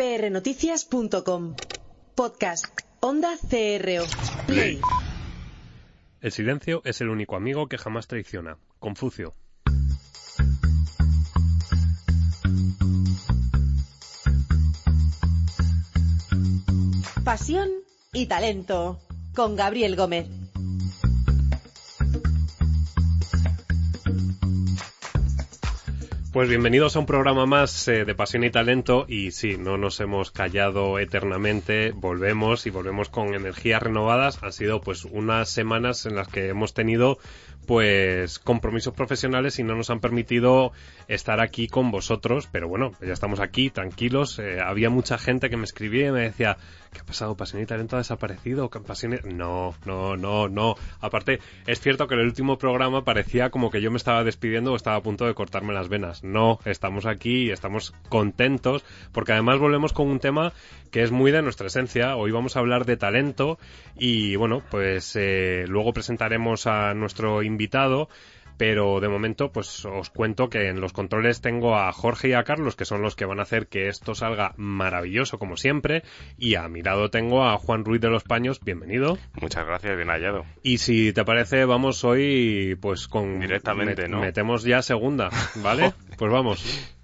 prnoticias.com. Podcast. Onda CRO. Play. El silencio es el único amigo que jamás traiciona. Confucio. Pasión y talento. Con Gabriel Gómez. Pues bienvenidos a un programa más eh, de Pasión y Talento y sí, no nos hemos callado eternamente, volvemos y volvemos con energías renovadas. Han sido pues unas semanas en las que hemos tenido pues compromisos profesionales y no nos han permitido estar aquí con vosotros, pero bueno, ya estamos aquí, tranquilos. Eh, había mucha gente que me escribía y me decía, ¿qué ha pasado? ¿Pasión y Talento ha desaparecido? Pasión. No, no, no, no. Aparte, es cierto que en el último programa parecía como que yo me estaba despidiendo o estaba a punto de cortarme las venas. No, estamos aquí y estamos contentos porque además volvemos con un tema que es muy de nuestra esencia. Hoy vamos a hablar de talento y bueno, pues eh, luego presentaremos a nuestro invitado pero de momento pues os cuento que en los controles tengo a Jorge y a Carlos que son los que van a hacer que esto salga maravilloso como siempre y a mi lado tengo a Juan Ruiz de los Paños, bienvenido. Muchas gracias, bien hallado. Y si te parece vamos hoy pues con directamente, ¿no? Metemos ya segunda, ¿vale? pues vamos.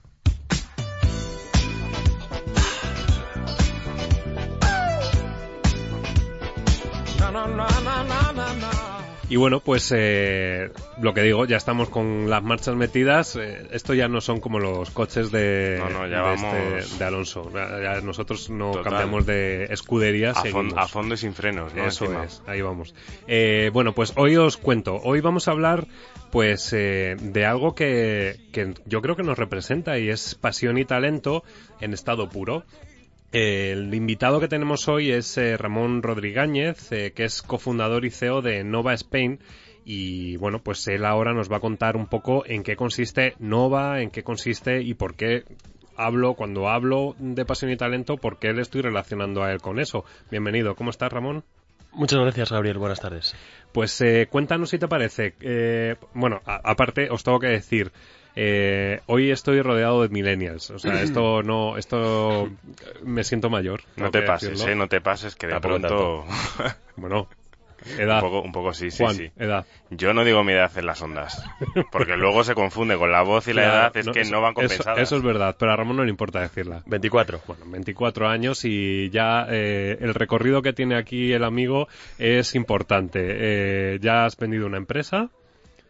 Y bueno, pues eh, lo que digo, ya estamos con las marchas metidas. Eh, esto ya no son como los coches de, este, de, Alonso. Ya, nosotros no cambiamos de escudería. A, fondo y sin frenos, ¿no? Eso es, ahí vamos. Eh, bueno, pues hoy os cuento. Hoy vamos a hablar pues de algo que, que yo creo que nos representa y es pasión y talento en estado puro. El invitado que tenemos hoy es eh, Ramón Rodríguez, eh, que es cofundador y CEO de Nova Spain. Y bueno, pues él ahora nos va a contar un poco en qué consiste Nova, en qué consiste y por qué hablo, cuando hablo de pasión y talento, por qué le estoy relacionando a él con eso. Bienvenido, ¿cómo estás, Ramón? Muchas gracias, Gabriel. Buenas tardes. Pues eh, cuéntanos si te parece. bueno, aparte, os tengo que decir, eh, hoy estoy rodeado de millennials. O sea, esto no, esto me siento mayor. No te pases, eh, no te pases, que de pronto. bueno, Edad. Un poco, un poco sí, sí, sí. Edad. Yo no digo mi edad en las ondas, porque luego se confunde con la voz y la edad, es que no van compensadas. Eso, es verdad, pero a Ramón no le importa decirla. 24. Bueno, 24 años y ya eh, el recorrido que tiene aquí el amigo es importante. Eh, ya has vendido una empresa.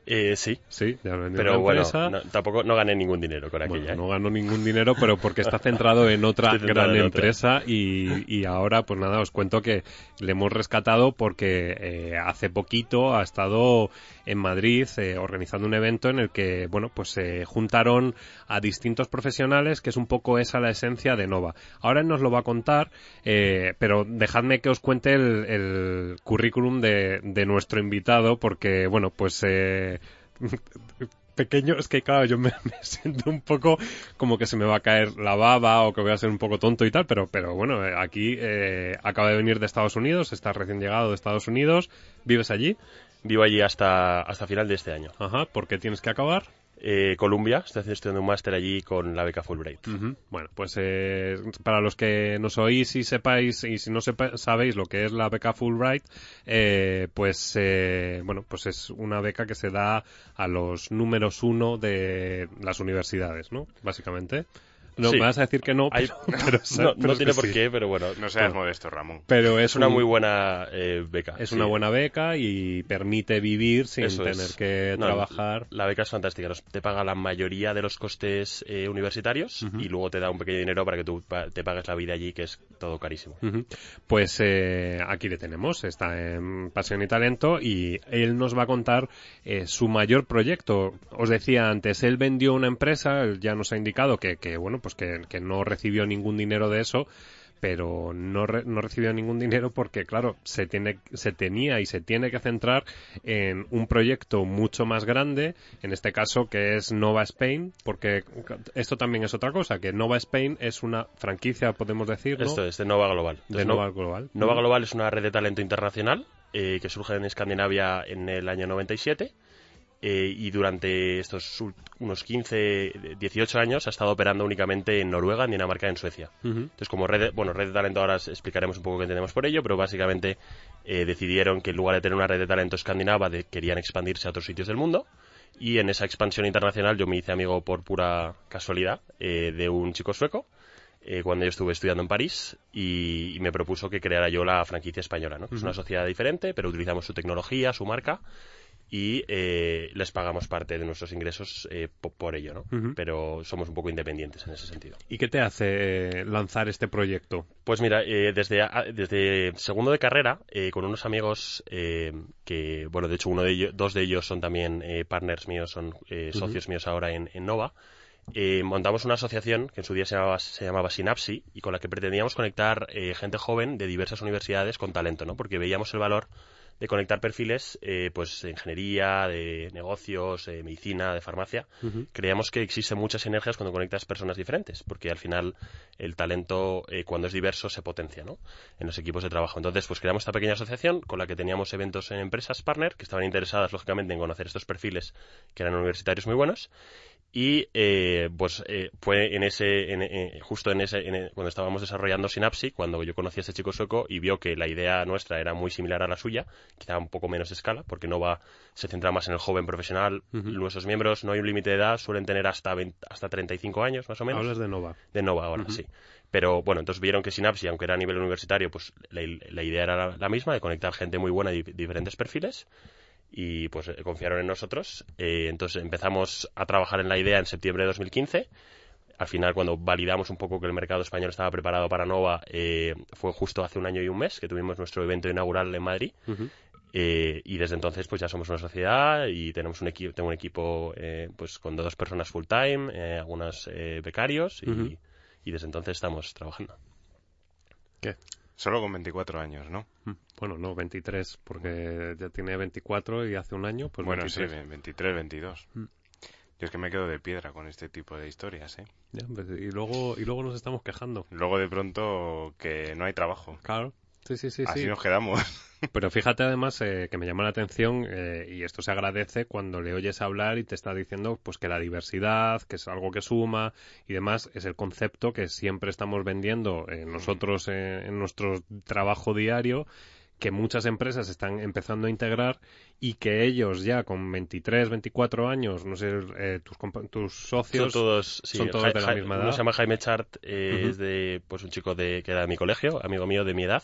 Eh, sí. Sí, pero bueno, tampoco no gané ningún dinero con aquella. ¿eh? No ganó ningún dinero, pero porque está centrado en otra gran empresa y, y, ahora, pues nada, os cuento que le hemos rescatado porque eh, hace poquito ha estado en Madrid eh, organizando un evento en el que, bueno, pues se juntaron a distintos profesionales, que es un poco esa la esencia de Nova. Ahora él nos lo va a contar, eh, pero dejadme que os cuente el, currículum de, de, nuestro invitado, porque, bueno, pues... Eh, pequeño, es que claro, yo me, siento un poco como que se me va a caer la baba o que voy a ser un poco tonto y tal, pero, pero bueno, aquí eh, acaba de venir de Estados Unidos, estás recién llegado de Estados Unidos, ¿vives allí? Vivo allí hasta, hasta final de este año. Ajá, ¿por qué tienes que acabar? Eh, Columbia, estoy estudiando un máster allí con la beca Fulbright. Bueno, pues eh, para los que nos oís y sepáis, y si no sabéis lo que es la beca Fulbright, eh, pues eh, bueno, pues es una beca que se da a los números uno de las universidades, ¿no? Básicamente. No, me vas a decir que no, pero, no, tiene por qué, pero bueno. No seas modesto, Ramón. Pero es, una muy buena eh, beca. Es una buena beca y permite vivir sin tener que trabajar. La beca es fantástica. te paga la mayoría de los costes eh, universitarios y luego te da un pequeño dinero para que tú te pagues la vida allí, que es todo carísimo. Pues eh, aquí le tenemos. Está en Pasión y Talento y él nos va a contar su mayor proyecto. Os decía antes, él vendió una empresa, ya nos ha indicado que, que bueno, pues que, no recibió ningún dinero de eso, pero no, no recibió ningún dinero porque, claro, se, tiene, se tenía y se tiene que centrar en un proyecto mucho más grande, en este caso que es Nova Spain, porque esto también es otra cosa, que Nova Spain es una franquicia, podemos decir, Esto es de Nova Global. de Nova Global. Nova Global es una red de talento internacional eh, que surge en Escandinavia en el año 97 eh, y durante estos unos 15, 18 años ha estado operando únicamente en Noruega, en Dinamarca y en Suecia. Entonces, como red de, bueno, red de talento ahora explicaremos un poco qué entendemos por ello, pero básicamente eh, decidieron que en lugar de tener una red de talento escandinava, querían expandirse a otros sitios del mundo. Y en esa expansión internacional yo me hice amigo por pura casualidad eh, de un chico sueco cuando yo estuve estudiando en París y, me propuso que creara yo la franquicia española. ¿no? Es una sociedad diferente, pero utilizamos su tecnología, su marca y eh, les pagamos parte de nuestros ingresos eh, por, ello, ¿no? Pero somos un poco independientes en ese sentido. ¿Y qué te hace eh, lanzar este proyecto? Pues mira, desde, desde segundo de carrera, con unos amigos que, bueno, de hecho uno de ellos, dos de ellos son también partners míos, son socios míos ahora en, Nova, montamos una asociación que en su día se llamaba, se llamaba Synapsi y con la que pretendíamos conectar gente joven de diversas universidades con talento, ¿no? Porque veíamos el valor de conectar perfiles eh, pues de ingeniería, de negocios, de medicina, de farmacia. Creemos que existen muchas sinergias cuando conectas personas diferentes, porque al final el talento eh, cuando es diverso se potencia ¿no? en los equipos de trabajo. Entonces, pues creamos esta pequeña asociación con la que teníamos eventos en empresas partner que estaban interesadas, lógicamente, en conocer estos perfiles que eran universitarios muy buenos y eh, pues eh, fue en ese en, eh, justo en ese cuando estábamos desarrollando Synapsi cuando yo conocí a este chico sueco y vio que la idea nuestra era muy similar a la suya quizá un poco menos escala porque Nova se centra más en el joven profesional nuestros miembros no hay un límite de edad suelen tener hasta 20, hasta 35 años más o menos. Hablas de Nova. De Nova ahora sí. Pero bueno, entonces vieron que Synapsi, aunque era a nivel universitario, pues la, idea era la, misma, de conectar gente muy buena y diferentes perfiles y pues eh, confiaron en nosotros. Eh, entonces empezamos a trabajar en la idea en septiembre de 2015. Al final, cuando validamos un poco que el mercado español estaba preparado para Nova, eh, fue justo hace un año y un mes que tuvimos nuestro evento inaugural en Madrid. y desde entonces pues ya somos una sociedad y tenemos un equipo tengo un equipo pues con dos personas full time algunos becarios y, y desde entonces estamos trabajando ¿Qué? Solo con 24 años, ¿no? Mm, bueno, no, 23, porque ya tiene 24 y hace un año, pues Bueno, sí, 23, 22. Yo es que me quedo de piedra con este tipo de historias, ¿eh? Pues, y, luego, y luego nos estamos quejando. Luego de pronto que no hay trabajo. Claro. Sí, sí, sí. Así nos quedamos. Pero fíjate además eh, que me llama la atención eh, y esto se agradece cuando le oyes hablar y te está diciendo pues que la diversidad, que es algo que suma y demás, es el concepto que siempre estamos vendiendo eh, nosotros en nuestro trabajo diario que muchas empresas están empezando a integrar y que ellos ya con 23, 24 años, no sé, tus, tus socios son todos, son todos de la misma edad. Uno se llama Jaime Chart, es de pues un chico de, que era de mi colegio, amigo mío de mi edad,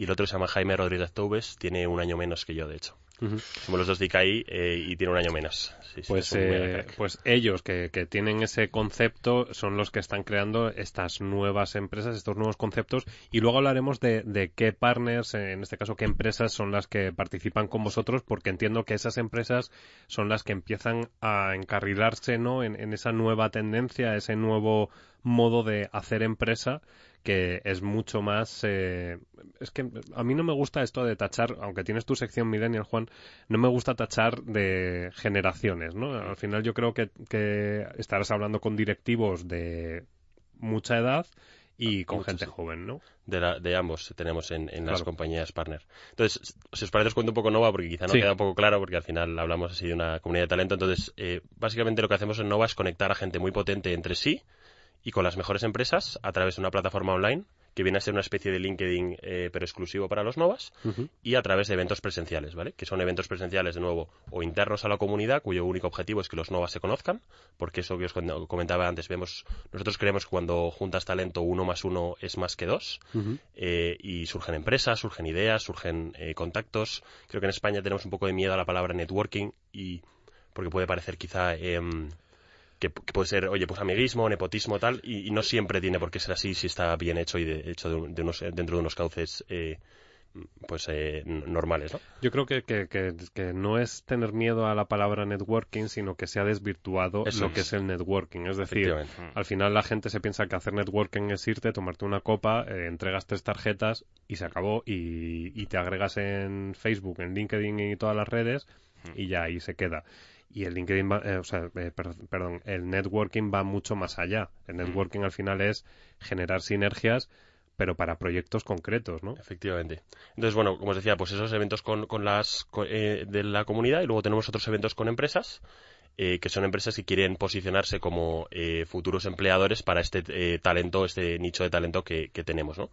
y el otro se llama Jaime Rodríguez Toubes, tiene un año menos que yo, de hecho. Somos los dos de ICAI eh, y tiene un año menos. pues, eh, pues ellos que, que, tienen ese concepto son los que están creando estas nuevas empresas, estos nuevos conceptos y luego hablaremos de, de qué partners, en este caso qué empresas son las que participan con vosotros porque entiendo que esas empresas son las que empiezan a encarrilarse ¿no? en, en esa nueva tendencia, ese nuevo modo de hacer empresa que es mucho más... Eh, es que a mí no me gusta esto de tachar, aunque tienes tu sección Millennial, Juan, no me gusta tachar de generaciones, ¿no? Al final yo creo que, que estarás hablando con directivos de mucha edad y con gente joven, ¿no? De, de ambos tenemos en, en las compañías partner. Entonces, si os parece, os cuento un poco Nova, porque quizá no queda un poco claro, porque al final hablamos así de una comunidad de talento. Entonces, eh, básicamente lo que hacemos en Nova es conectar a gente muy potente entre sí, y con las mejores empresas a través de una plataforma online que viene a ser una especie de LinkedIn eh, pero exclusivo para los Novas y a través de eventos presenciales, ¿vale? Que son eventos presenciales de nuevo o internos a la comunidad cuyo único objetivo es que los Novas se conozcan, porque eso que os comentaba antes, vemos nosotros creemos que cuando juntas talento uno más uno es más que dos eh, y surgen empresas, surgen ideas, surgen eh, contactos. Creo que en España tenemos un poco de miedo a la palabra networking y porque puede parecer quizá que, puede ser, oye, pues amiguismo, nepotismo, tal, y, no siempre tiene por qué ser así si está bien hecho y de, hecho de, unos, dentro de unos cauces eh, pues eh, normales, ¿no? Yo creo que, que, que, no es tener miedo a la palabra networking, sino que se ha desvirtuado lo que es. el networking. Es decir, al final la gente se piensa que hacer networking es irte, tomarte una copa, eh, entregas tres tarjetas y se acabó y, y te agregas en Facebook, en LinkedIn y todas las redes y ya ahí se queda y el LinkedIn eh, o sea, eh, perdón, el networking va mucho más allá. El mm. networking al final es generar sinergias pero para proyectos concretos, ¿no? Efectivamente. Entonces, bueno, como os decía, pues esos eventos con, con las eh, de la comunidad y luego tenemos otros eventos con empresas. Eh, que son empresas que quieren posicionarse como eh, futuros empleadores para este talento, este nicho de talento que, que tenemos, ¿no?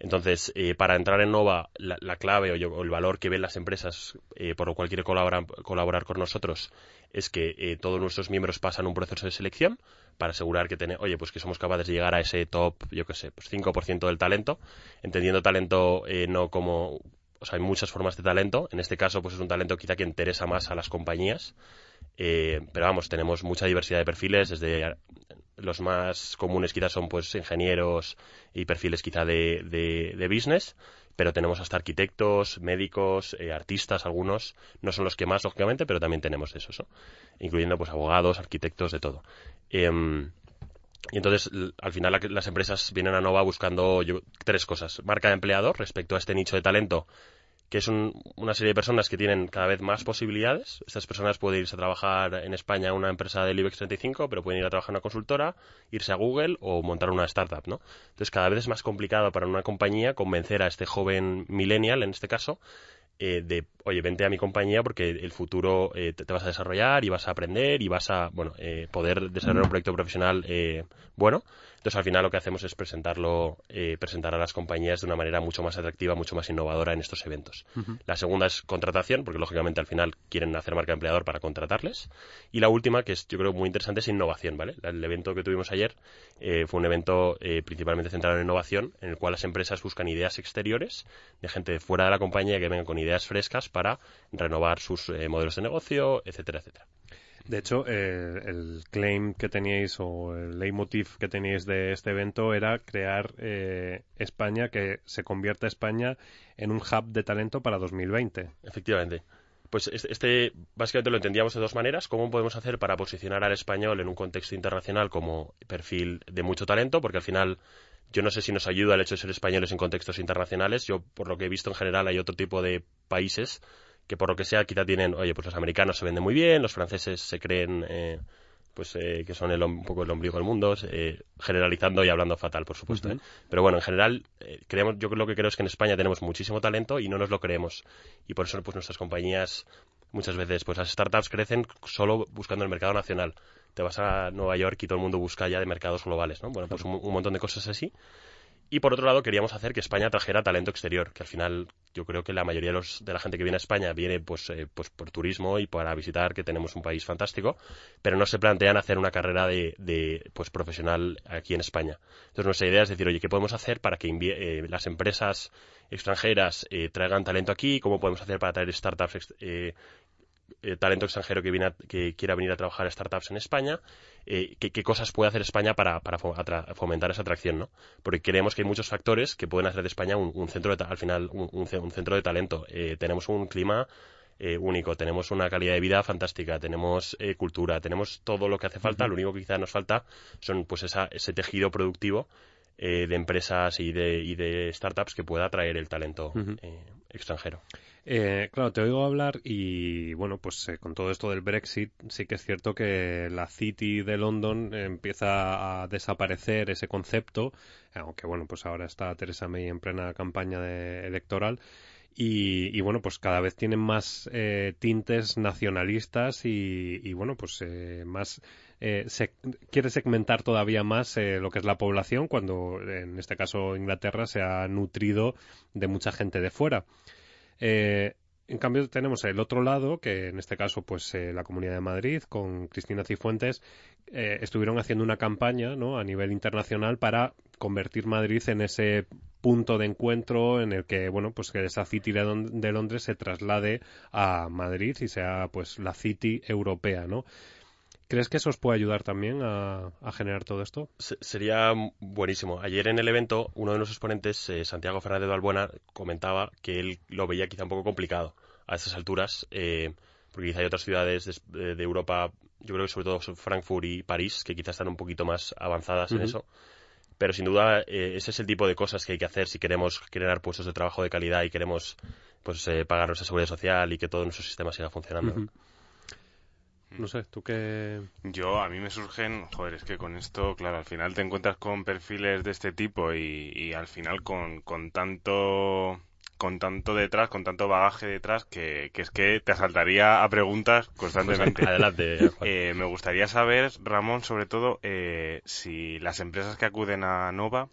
Entonces, eh, para entrar en Nova, la, clave o, el valor que ven las empresas eh, por lo cual quiere colaborar, colaborar con nosotros es que eh, todos nuestros miembros pasan un proceso de selección para asegurar que tener, oye, pues que somos capaces de llegar a ese top, yo qué sé, pues 5% del talento, entendiendo talento no como, o sea, hay muchas formas de talento, en este caso pues es un talento quizá que interesa más a las compañías, pero vamos, tenemos mucha diversidad de perfiles, desde los más comunes quizás son pues ingenieros y perfiles quizá de, de, business, pero tenemos hasta arquitectos, médicos, eh, artistas, algunos, no son los que más, lógicamente, pero también tenemos esos, incluyendo pues abogados, arquitectos, de todo. Em, y entonces, al final, las empresas vienen a Nova buscando tres cosas. Marca de empleador respecto a este nicho de talento que es una serie de personas que tienen cada vez más posibilidades. Estas personas pueden irse a trabajar en España a una empresa del IBEX 35, pero pueden ir a trabajar en una consultora, irse a Google o montar una startup, ¿no? Entonces cada vez es más complicado para una compañía convencer a este joven millennial, en este caso, eh, de, oye, vente a mi compañía porque el futuro eh, te, vas a desarrollar y vas a aprender y vas a, bueno, eh, poder desarrollar un proyecto profesional bueno. Entonces, al final lo que hacemos es presentarlo, eh, presentar a las compañías de una manera mucho más atractiva, mucho más innovadora en estos eventos. La segunda es contratación, porque lógicamente al final quieren hacer marca empleador para contratarles. Y la última, que es yo creo muy interesante, es innovación, ¿vale? El evento que tuvimos ayer eh, fue un evento eh, principalmente centrado en innovación, en el cual las empresas buscan ideas exteriores de gente de fuera de la compañía que venga con ideas frescas para renovar sus modelos de negocio, etcétera, etcétera. De hecho, eh, el claim que teníais o el leitmotiv que teníais de este evento era crear eh, España, que se convierta España en un hub de talento para 2020. Efectivamente. Pues este, básicamente lo entendíamos de dos maneras. ¿Cómo podemos hacer para posicionar al español en un contexto internacional como perfil de mucho talento? Porque al final yo no sé si nos ayuda el hecho de ser españoles en contextos internacionales. Yo, por lo que he visto en general, hay otro tipo de países que por lo que sea quizá tienen, oye, pues los americanos se venden muy bien, los franceses se creen eh, pues eh, que son el, un poco el ombligo del mundo, eh, generalizando y hablando fatal, por supuesto. Pero bueno, en general, creemos, yo lo que creo es que en España tenemos muchísimo talento y no nos lo creemos. Y por eso pues nuestras compañías muchas veces, pues las startups crecen solo buscando el mercado nacional. Te vas a Nueva York y todo el mundo busca ya de mercados globales, ¿no? Bueno, pues un montón de cosas así. Y por otro lado, queríamos hacer que España trajera talento exterior, que al final yo creo que la mayoría de, los, de la gente que viene a España viene pues, eh, pues por turismo y para visitar que tenemos un país fantástico, pero no se plantean hacer una carrera de, de pues profesional aquí en España. Entonces nuestra idea es decir, oye, ¿qué podemos hacer para que eh, las empresas extranjeras eh, traigan talento aquí? ¿Cómo podemos hacer para traer startups eh, talento extranjero que, viene que quiera venir a trabajar a startups en España, eh, qué, cosas puede hacer España para, para fomentar esa atracción, ¿no? Porque creemos que hay muchos factores que pueden hacer de España un, centro de, al final, un, centro de talento. Eh, tenemos un clima único, tenemos una calidad de vida fantástica, tenemos cultura, tenemos todo lo que hace falta. Lo único que quizá nos falta son pues ese tejido productivo de empresas y de, y de startups que pueda atraer el talento extranjero. Eh, claro, te oigo hablar y bueno, pues eh, con todo esto del Brexit sí que es cierto que la City de London empieza a desaparecer ese concepto, aunque bueno, pues ahora está Theresa May en plena campaña electoral. Y, bueno, pues cada vez tienen más eh, tintes nacionalistas y, bueno, pues más se quiere segmentar todavía más lo que es la población cuando en este caso Inglaterra se ha nutrido de mucha gente de fuera. Eh, en cambio tenemos el otro lado, que en este caso pues eh, la Comunidad de Madrid con Cristina Cifuentes eh, estuvieron haciendo una campaña ¿no? a nivel internacional para convertir Madrid en ese punto de encuentro en el que bueno pues que esa City de, Londres se traslade a Madrid y sea pues la City europea, ¿no? ¿Crees que eso os puede ayudar también a, generar todo esto? sería buenísimo. Ayer en el evento, uno de nuestros ponentes, eh, Santiago Fernández de Albuena, comentaba que él lo veía quizá un poco complicado a estas alturas, eh, porque quizá hay otras ciudades de, Europa, yo creo que sobre todo Frankfurt y París, que quizás están un poquito más avanzadas en eso. Pero sin duda, eh, ese es el tipo de cosas que hay que hacer si queremos crear puestos de trabajo de calidad y queremos pues pagar nuestra seguridad social y que todo nuestro sistema siga funcionando. No sé, ¿tú qué...? Yo, a mí me surgen, joder, es que con esto, claro, al final te encuentras con perfiles de este tipo y, y al final con, con tanto con tanto detrás, con tanto bagaje detrás, que, que es que te asaltaría a preguntas constantemente. Pues adelante. Eh, me gustaría saber, Ramón, sobre todo, eh, si las empresas que acuden a Nova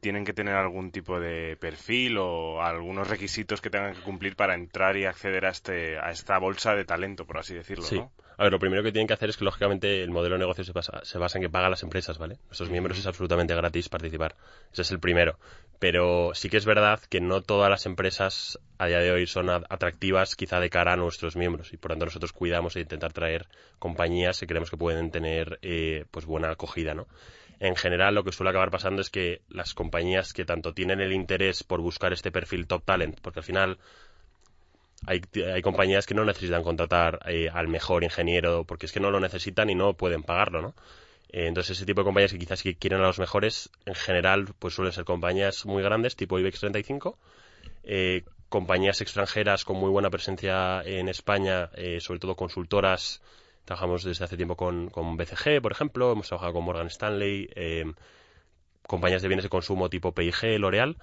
tienen que tener algún tipo de perfil o algunos requisitos que tengan que cumplir para entrar y acceder a este a esta bolsa de talento, por así decirlo, Sí. ¿no? A ver, lo primero que tienen que hacer es que, lógicamente, el modelo de negocio se basa, se basa en que pagan las empresas, ¿vale? Nuestros miembros es absolutamente gratis participar. Ese es el primero. Pero sí que es verdad que no todas las empresas a día de hoy son atractivas quizá de cara a nuestros miembros y por tanto nosotros cuidamos de intentar traer compañías que creemos que pueden tener eh, pues buena acogida, ¿no? En general lo que suele acabar pasando es que las compañías que tanto tienen el interés por buscar este perfil top talent, porque al final hay, hay compañías que no necesitan contratar eh, al mejor ingeniero porque es que no lo necesitan y no pueden pagarlo, ¿no? Eh, entonces ese tipo de compañías que quizás quieren a los mejores, en general, pues suelen ser compañías muy grandes, tipo IBEX 35, eh, compañías extranjeras con muy buena presencia en España, eh, sobre todo consultoras. Trabajamos desde hace tiempo con, con BCG, por ejemplo, hemos trabajado con Morgan Stanley, eh, compañías de bienes de consumo tipo PIG, L'Oreal.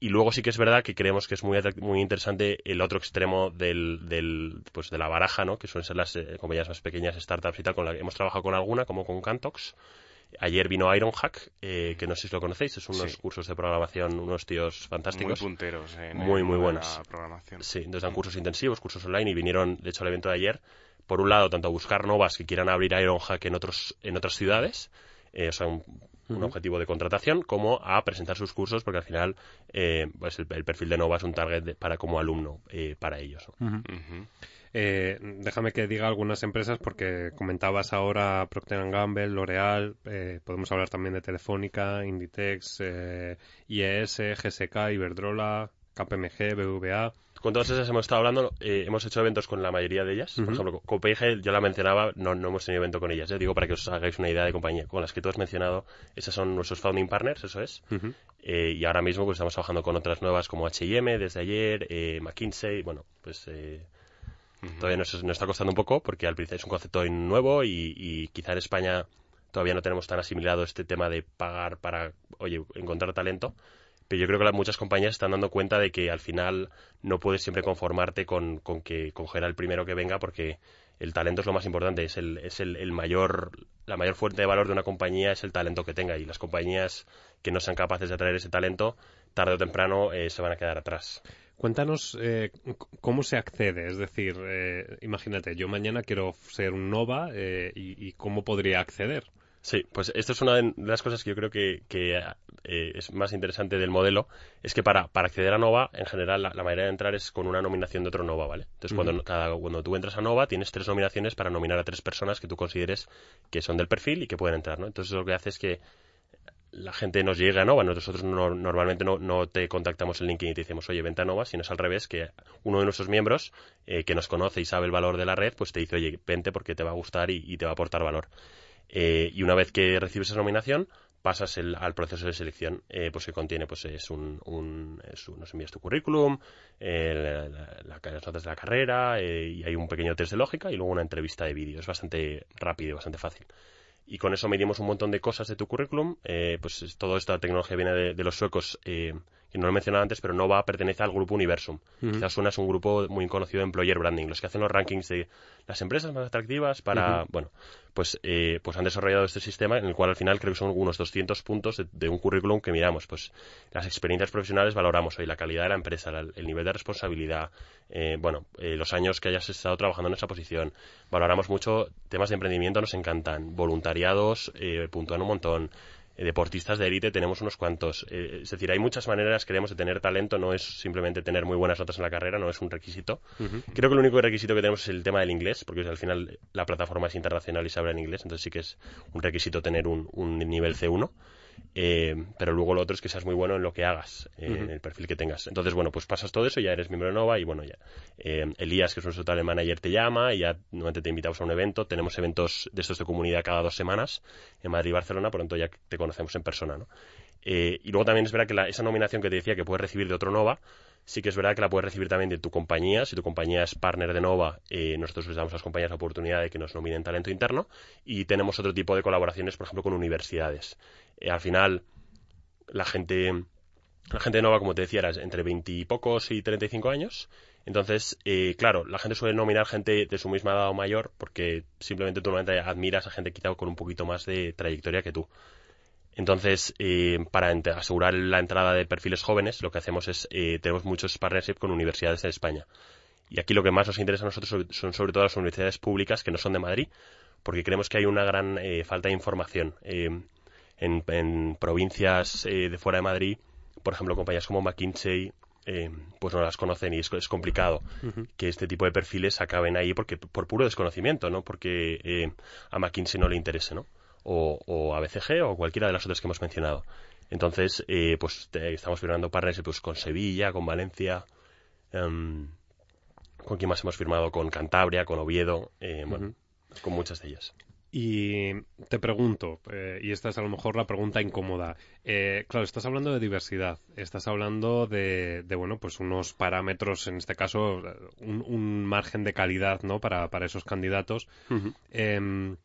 Y luego sí que es verdad que creemos que es muy, muy interesante el otro extremo del, del, pues de la baraja, ¿no? que suelen ser las eh, compañías más pequeñas, startups y tal, con la que hemos trabajado con alguna, como con Cantox. Ayer vino Ironhack, eh, que no sé si lo conocéis, es unos Sí. cursos de programación, unos tíos Muy fantásticos. punteros en Muy, muy buenos. la programación. Sí, entonces dan cursos intensivos, cursos online y vinieron, de hecho, al evento de ayer, por un lado, tanto a buscar novas que quieran abrir Ironhack en, otros, en otras ciudades, eh, o sea, un, un objetivo de contratación, como a presentar sus cursos, porque al final eh, pues el, el perfil de Nova es un target de- para como alumno eh, para ellos. ¿no? Eh, déjame que diga algunas empresas porque comentabas ahora Procter Gamble, L'Oreal, eh, podemos hablar también de Telefónica, Inditex, eh, IES, GSK, Iberdrola, KPMG, BVA. Con todas esas hemos estado hablando, eh, hemos hecho eventos con la mayoría de ellas. Por ejemplo, PIG, yo la mencionaba, no, no hemos tenido evento con ellas. eh. Digo para que os hagáis una idea de compañía. Con las que tú has mencionado, esas son nuestros founding partners, eso es. Ujú. Eh, y ahora mismo pues estamos trabajando con otras nuevas como H&M desde ayer, eh, McKinsey, bueno, pues eh, todavía nos, nos está costando un poco porque al principio es un concepto nuevo y, y quizá en España todavía no tenemos tan asimilado este tema de pagar para, oye, encontrar talento. Pero yo creo que la- muchas compañías están dando cuenta de que al final no puedes siempre conformarte con, con que coger al primero que venga porque el talento es lo más importante, es el, es el, el mayor, la mayor fuente de valor de una compañía es el talento que tenga y las compañías que no sean capaces de atraer ese talento, tarde o temprano eh, se van a quedar atrás. Cuéntanos eh, cómo se accede, es decir, eh, imagínate, yo mañana quiero ser un Nova eh, y cómo podría acceder. Sí, pues esto es una de las cosas que yo creo que, que, eh, es más interesante del modelo, es que para, para acceder a Nova, en general, la, la manera de entrar es con una nominación de otro Nova, ¿vale? Entonces, cuando, cada, cuando tú entras a Nova, tienes tres nominaciones para nominar a tres personas que tú consideres que son del perfil y que pueden entrar, ¿no? Entonces, lo que hace es que la gente nos llega a Nova. Nosotros no- normalmente no, no te contactamos en LinkedIn y te decimos, oye, vente a Nova, sino es al revés, que uno de nuestros miembros eh, que nos conoce y sabe el valor de la red, pues te dice, oye, vente porque te va a gustar y, y te va a aportar valor. Eh, y una vez que recibes esa nominación, pasas el- al proceso de selección, eh, pues que contiene, pues es un, un- nos envías tu currículum, eh, la- la- la- las notas de la carrera, eh, y hay un pequeño test de lógica y luego una entrevista de vídeo. Es bastante rápido y bastante fácil y con eso medimos un montón de cosas de tu currículum. Eh, pues es- toda esta tecnología viene de, de los suecos, eh, que no lo he mencionado antes, pero Nova pertenece al grupo Universum. Quizás suena es un grupo muy conocido de employer branding, los que hacen los rankings de las empresas más atractivas para, bueno, pues, eh, pues han desarrollado este sistema en el cual al final creo que son unos 200 puntos de, de un currículum que miramos. Pues las experiencias profesionales valoramos hoy la calidad de la empresa, la- el nivel de responsabilidad, eh, bueno, eh, los años que hayas estado trabajando en esa posición. Valoramos mucho temas de emprendimiento, nos encantan. Voluntariados, eh, puntúan un montón. Eh, deportistas de élite tenemos unos cuantos. Eh, es decir, hay muchas maneras, creemos, de tener talento. No es simplemente tener muy buenas notas en la carrera, no es un requisito. Creo que el único requisito que tenemos es el tema del inglés, porque al final la plataforma es internacional y se habla en inglés, entonces sí que es un requisito tener un, un nivel C1. Eh, pero luego lo otro es que seas muy bueno en lo que hagas, eh, en el perfil que tengas. Entonces, bueno, pues pasas todo eso, ya eres miembro de Nova y bueno, ya. eh, Elías, que es nuestro talent manager, te llama y ya nuevamente te invitamos a un evento. Tenemos eventos de estos de comunidad cada dos semanas en Madrid y Barcelona, por lo tanto ya te conocemos en persona, ¿no? Eh, y luego también es verdad que la- esa nominación que te decía que puedes recibir de otro Nova, sí que es verdad que la puedes recibir también de tu compañía. Si tu compañía es partner de Nova, eh, nosotros les damos a las compañías la oportunidad de que nos nominen talento interno. Y tenemos otro tipo de colaboraciones, por ejemplo, con universidades. Eh, al final, la gente, la gente Nova, como te decía, era entre 20 y pocos y 35 años. Entonces, eh, claro, la gente suele nominar gente de su misma edad o mayor porque simplemente tú normalmente admiras a gente quizá con un poquito más de trayectoria que tú. Entonces, eh, para asegurar la entrada de perfiles jóvenes, lo que hacemos es, eh, tenemos muchos partnerships con universidades de España. Y aquí lo que más nos interesa a nosotros son sobre todo las universidades públicas que no son de Madrid, porque creemos que hay una gran falta de información. En, en provincias eh, de fuera de Madrid, por ejemplo, compañías como McKinsey, eh, pues no las conocen y es, es complicado que este tipo de perfiles acaben ahí porque por puro desconocimiento, no porque eh, a McKinsey no le interese, ¿no? O, o a BCG o cualquiera de las otras que hemos mencionado. Entonces, eh, pues te- estamos firmando partners pues, con Sevilla, con Valencia, em, con quien más hemos firmado, con Cantabria, con Oviedo, eh, bueno, con muchas de ellas. Y te pregunto, eh, y esta es a lo mejor la pregunta incómoda. Eh, claro, estás hablando de diversidad, estás hablando de, de, bueno, pues unos parámetros, en este caso, un, un margen de calidad, ¿no? Para, para esos candidatos. Em,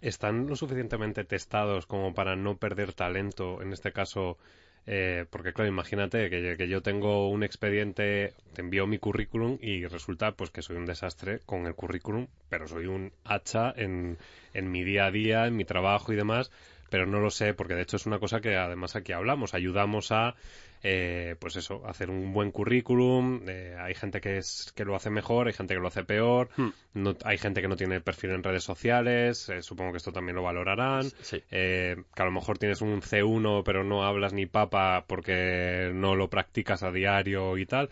¿Están lo suficientemente testados como para no perder talento? En este caso, eh, porque claro, imagínate que, que yo tengo un expediente, te envío mi currículum y resulta pues que soy un desastre con el currículum, pero soy un hacha en, en mi día a día, en mi trabajo y demás, pero no lo sé porque de hecho es una cosa que además aquí hablamos, ayudamos a eh, pues eso, hacer un buen currículum, eh, hay gente que es que lo hace mejor, hay gente que lo hace peor, no, hay gente que no tiene perfil en redes sociales, eh, supongo que esto también lo valorarán, Sí. eh, que a lo mejor tienes un C1 pero no hablas ni papa porque no lo practicas a diario y tal.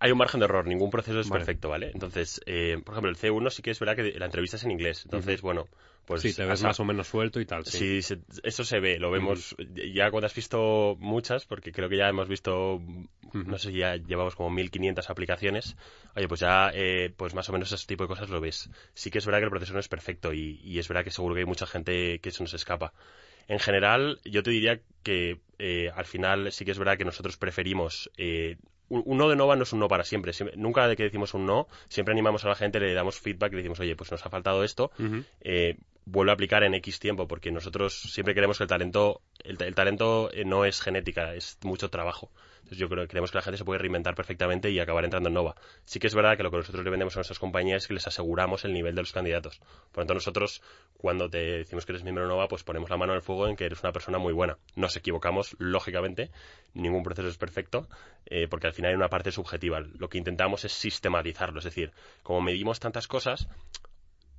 Hay un margen de error, ningún proceso es Vale. perfecto, ¿vale? Entonces, eh, por ejemplo, el C1 sí que es verdad que la entrevista es en inglés. Entonces, bueno, pues... sí, te ves más o menos suelto y tal, sí. Sí, se- eso se ve, lo vemos ya cuando has visto muchas, porque creo que ya hemos visto, no sé, ya llevamos como 1500 aplicaciones. Oye, pues ya, eh, pues más o menos ese tipo de cosas lo ves. Sí que es verdad que el proceso no es perfecto y, y es verdad que seguro que hay mucha gente que se nos escapa. En general, yo te diría que eh, al final sí que es verdad que nosotros preferimos eh, un, no de Nova no es un no para siempre. Siempre- Nunca de que decimos un no, siempre animamos a la gente, le damos feedback y le decimos, oye, pues nos ha faltado esto, eh, vuelve a aplicar en X tiempo, porque nosotros siempre queremos que el talento, el, ta- el talento eh, no es genética, es mucho trabajo. Entonces yo creo que creemos que la gente se puede reinventar perfectamente y acabar entrando en Nova. Sí que es verdad que lo que nosotros le vendemos a nuestras compañías es que les aseguramos el nivel de los candidatos. Por lo tanto, nosotros, cuando te decimos que eres miembro de Nova, pues ponemos la mano en el fuego en que eres una persona muy buena. Nos equivocamos, lógicamente, ningún proceso es perfecto, eh, porque al final hay una parte subjetiva. Lo que intentamos es sistematizarlo, es decir, como medimos tantas cosas,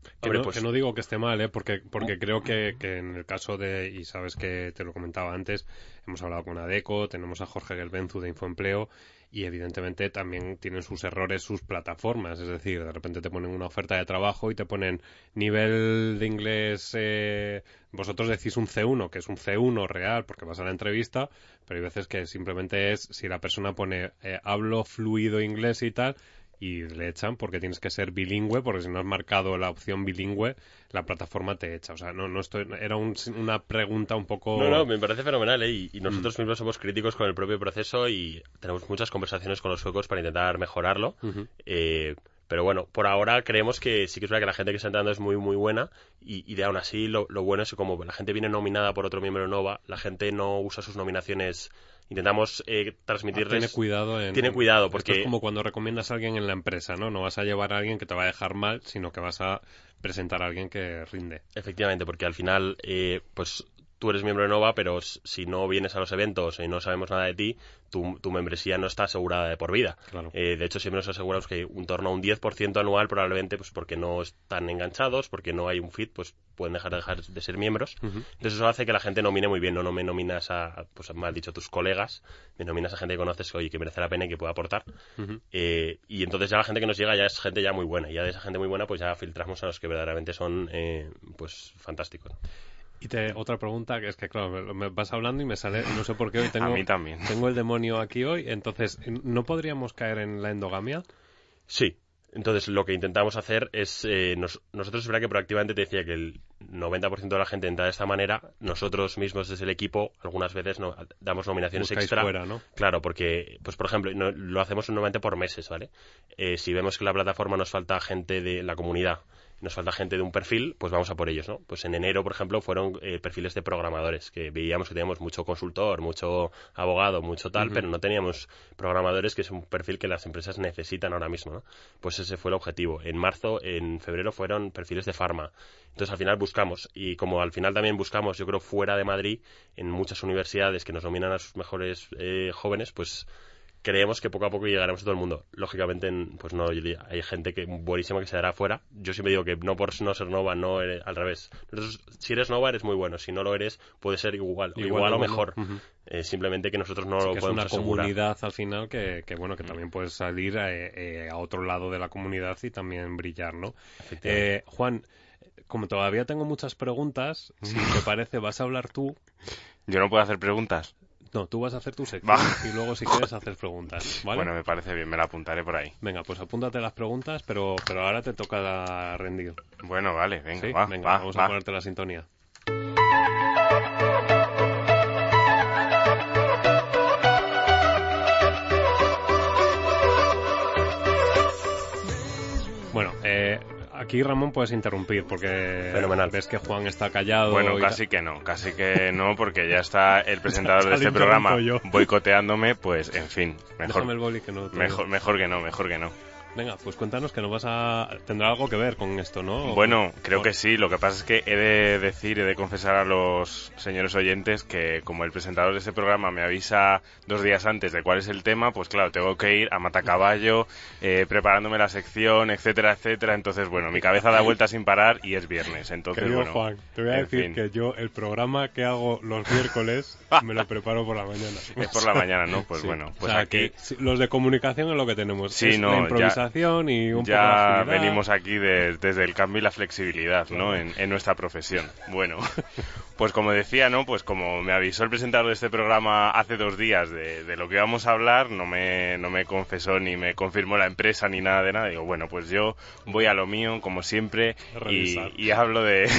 Que, hombre, no, pues- que no digo que esté mal, ¿eh? porque, porque creo que, que en el caso de, y sabes que te lo comentaba antes, hemos hablado con Adeco, tenemos a Jorge Gelbenzu de Infoempleo y evidentemente también tienen sus errores sus plataformas, es decir, de repente te ponen una oferta de trabajo y te ponen nivel de inglés, eh, vosotros decís un C1, que es un C1 real porque vas a la entrevista, pero hay veces que simplemente es si la persona pone eh, hablo fluido inglés y tal, y le echan porque tienes que ser bilingüe, porque si no has marcado la opción bilingüe, la plataforma te echa. O sea, no, no estoy, era un- una pregunta un poco... No, no, me parece fenomenal, ¿eh? Y, y nosotros mismos somos críticos con el propio proceso y tenemos muchas conversaciones con los suecos para intentar mejorarlo. Eh, pero bueno, por ahora creemos que sí que es verdad que la gente que está entrando es muy, muy buena y, y de aún así lo, lo bueno es que como la gente viene nominada por otro miembro de Nova, la gente no usa sus nominaciones. Intentamos eh, transmitirles... Tiene cuidado en... Tiene cuidado, Esto porque- es como cuando recomiendas a alguien en la empresa, ¿no? No vas a llevar a alguien que te va a dejar mal, sino que vas a presentar a alguien que rinde. Efectivamente, porque al final, eh, pues tú eres miembro de Nova, pero si no vienes a los eventos y no sabemos nada de ti, tu, tu membresía no está asegurada de por vida. Claro. Eh, de hecho, siempre nos aseguramos que un torno a un 10% anual, probablemente, pues porque no están enganchados, porque no hay un fit, pues pueden dejar de, dejar de ser miembros. Entonces eso hace que la gente nomine muy bien, no, no me nominas a, pues mal dicho, tus colegas, me nominas a gente que conoces, oye, que merece la pena y que pueda aportar. Eh, y entonces ya la gente que nos llega ya es gente ya muy buena, y ya de esa gente muy buena, pues ya filtramos a los que verdaderamente son, eh, pues, fantásticos. Y te, otra pregunta, que es que, claro, me, me vas hablando y me sale, no sé por qué hoy tengo... A mí también. Tengo el demonio aquí hoy, entonces, ¿no podríamos caer en la endogamia? Sí, Entonces, lo que intentamos hacer es, eh, nosotros es verdad que proactivamente te decía que el 90% de la gente entra de esta manera, nosotros mismos desde el equipo algunas veces no, damos nominaciones extra. Fuera, ¿no? Claro, porque, pues por ejemplo, lo hacemos normalmente por meses, ¿vale? Eh, si vemos que la plataforma nos falta gente de la comunidad nos falta gente de un perfil, pues vamos a por ellos, ¿no? Pues en enero, por ejemplo, fueron eh, perfiles de programadores, que veíamos que teníamos mucho consultor, mucho abogado, mucho tal, pero no teníamos programadores, que es un perfil que las empresas necesitan ahora mismo, ¿no? Pues ese fue el objetivo. En marzo, en febrero fueron perfiles de farma. Entonces, al final buscamos, y como al final también buscamos, yo creo, fuera de Madrid, en muchas universidades que nos nominan a sus mejores eh, jóvenes, pues creemos que poco a poco llegaremos a todo el mundo. Lógicamente, pues no, hay gente que buenísima que se dará fuera. Yo siempre digo que no por no ser Nova, no eres, al revés. si eres Nova, eres muy bueno. Si no lo eres, puede ser igual, igual, o mejor. Eh, simplemente que nosotros no lo podemos Es una comunidad al final que, que bueno, que también puedes salir eh, eh, a otro lado de la comunidad y también brillar, ¿no? Juan, como todavía tengo muchas preguntas, si te parece, vas a hablar tú. Yo no puedo hacer preguntas. No, tú vas a hacer tu sección y luego si quieres hacer preguntas, ¿vale? Bueno, me parece bien, me la apuntaré por ahí. Venga, pues apúntate las preguntas, pero, pero ahora te toca rendir. Bueno, vale, venga, va, venga vamos a ponerte la sintonía. Aquí Ramón puedes interrumpir porque Fenomenal. ves que Juan está callado. Bueno, casi que no, casi que no, porque ya está el presentador de este programa boicoteándome, pues en fin, mejor, mejor, mejor que no, mejor que no. Venga, pues cuéntanos que no vas a... Tendrá algo que ver con esto, ¿no? Bueno, creo que sí. Lo que pasa es que he de decir, he de confesar a los señores oyentes que como el presentador de este programa me avisa dos días antes de cuál es el tema, pues claro, tengo que ir a Matacaballo, eh, preparándome la sección, etcétera, etcétera. Entonces, bueno, mi cabeza da vuelta sin parar y es viernes. Entonces, Querido bueno, Juan, te voy a decir que yo el programa que hago los miércoles me lo preparo por la mañana. Es por la mañana, ¿no? Pues bueno, pues aquí... los de comunicación es lo que tenemos. Sí, no, la y un ya venimos aquí desde el cambio y la flexibilidad, ¿no? En, nuestra profesión. Bueno, pues como decía, ¿no? Pues como me avisó el presentador de este programa hace dos días de, lo que íbamos a hablar, no me, no me confesó ni me confirmó la empresa ni nada de nada. Digo, bueno, pues yo voy a lo mío, como siempre, y, hablo de...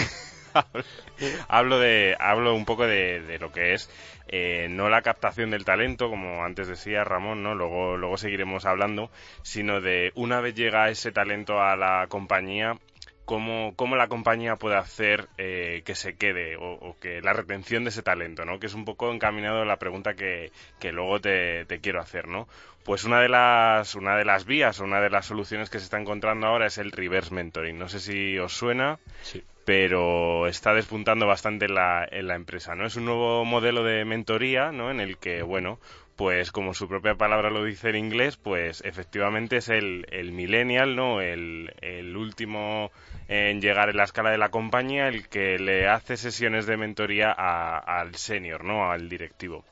hablo de hablo un poco de, de lo que es eh, no la captación del talento, como antes decía Ramón, ¿no? Luego, luego seguiremos hablando, sino de una vez llega ese talento a la compañía, Cómo, cómo, la compañía puede hacer eh, que se quede o, que la retención de ese talento, ¿no? Que es un poco encaminado a la pregunta que, que luego te, te, quiero hacer, ¿no? Pues una de las una de las vías o una de las soluciones que se está encontrando ahora es el reverse mentoring. No sé si os suena. Sí pero está despuntando bastante en la, empresa, ¿no? Es un nuevo modelo de mentoría, ¿no? En el que, bueno, pues como su propia palabra lo dice en inglés, pues efectivamente es el, millennial, ¿no? El, el último en llegar en la escala de la compañía, el que le hace sesiones de mentoría al senior, ¿no? Al directivo.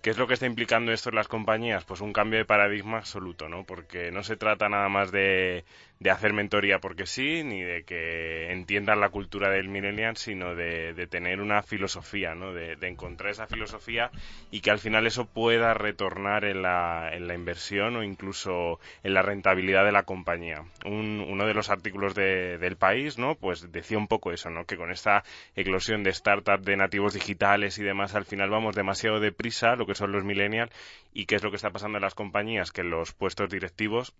¿Qué es lo que está implicando esto en las compañías? Pues un cambio de paradigma absoluto, ¿no? Porque no se trata nada más de, de hacer mentoría porque sí, ni de que entiendan la cultura del millennial, sino de, de tener una filosofía, ¿no? De, de, encontrar esa filosofía y que al final eso pueda retornar en la, en la inversión o incluso en la rentabilidad de la compañía. Un, uno de los artículos de, del país, ¿no? Pues decía un poco eso, ¿no? Que con esta eclosión de startups, de nativos digitales y demás, al final vamos demasiado deprisa, lo que son los millennials, y qué es lo que está pasando en las compañías, que los puestos directivos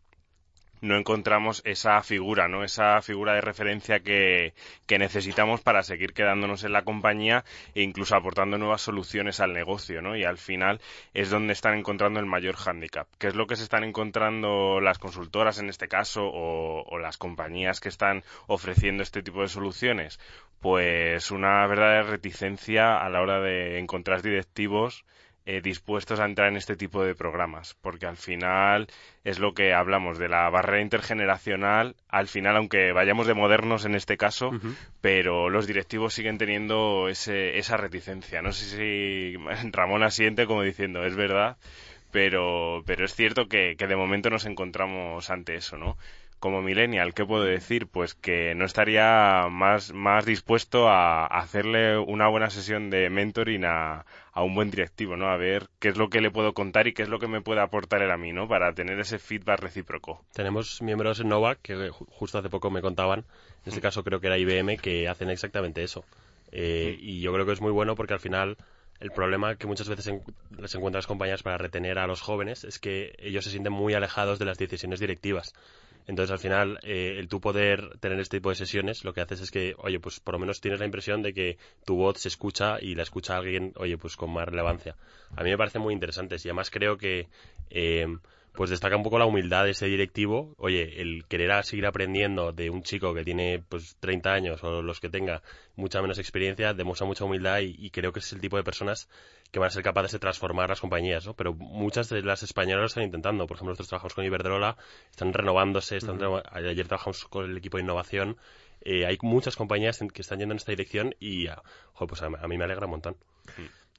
no encontramos esa figura, ¿no? Esa figura de referencia que, que, necesitamos para seguir quedándonos en la compañía e incluso aportando nuevas soluciones al negocio, ¿no? Y al final es donde están encontrando el mayor hándicap. ¿Qué es lo que se están encontrando las consultoras en este caso o, o las compañías que están ofreciendo este tipo de soluciones? Pues una verdadera reticencia a la hora de encontrar directivos eh, dispuestos a entrar en este tipo de programas, porque al final es lo que hablamos de la barrera intergeneracional, al final, aunque vayamos de modernos en este caso, pero los directivos siguen teniendo ese, esa reticencia. No sé si Ramón asiente como diciendo, es verdad, pero, pero es cierto que, que de momento nos encontramos ante eso, ¿no? Como millennial, ¿qué puedo decir? Pues que no estaría más, más dispuesto a, hacerle una buena sesión de mentoring a, a, un buen directivo, ¿no? A ver qué es lo que le puedo contar y qué es lo que me puede aportar él a mí, ¿no? Para tener ese feedback recíproco. Tenemos miembros en Nova que justo hace poco me contaban, en este mm. caso creo que era IBM, que hacen exactamente eso. Eh, mm. Y yo creo que es muy bueno porque al final el problema que muchas veces les encuentran las compañías para retener a los jóvenes es que ellos se sienten muy alejados de las decisiones directivas. Entonces, al final, eh, el tú poder tener este tipo de sesiones, lo que haces es que, oye, pues por lo menos tienes la impresión de que tu voz se escucha y la escucha alguien, oye, pues con más relevancia. A mí me parece muy interesante y además creo que eh, pues destaca un poco la humildad de ese directivo. Oye, el querer seguir aprendiendo de un chico que tiene pues 30 años o los que tenga mucha menos experiencia demuestra mucha humildad y, creo que es el tipo de personas que van a ser capaces de transformar las compañías, ¿no? Pero muchas de las españolas lo están intentando. Por ejemplo, nosotros trabajamos con Iberdrola, están renovándose, están ayer trabajamos con el equipo de innovación. Eh, hay muchas compañías que están yendo en esta dirección y, ah, pues a, mí me alegra un montón.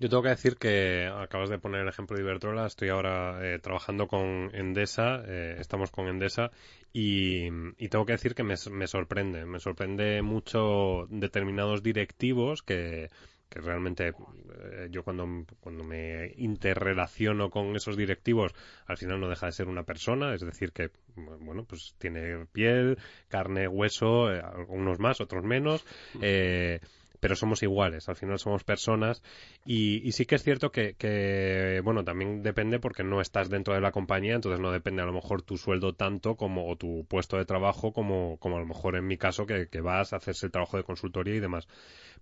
Yo tengo que decir que acabas de poner el ejemplo de Iberdrola. Estoy ahora eh, trabajando con Endesa, eh, estamos con Endesa y, tengo que decir que me, sorprende. Me sorprende mucho determinados directivos que, realmente eh, yo cuando, cuando me interrelaciono con esos directivos al final no deja de ser una persona, es decir que bueno pues tiene piel, carne, hueso, algunos más, otros menos. Eh, pero somos iguales, al final somos personas y, sí que es cierto que, bueno, también depende porque no estás dentro de la compañía, entonces no depende a lo mejor tu sueldo tanto como o tu puesto de trabajo como, como a lo mejor en mi caso que, vas a hacerse el trabajo de consultoría y demás.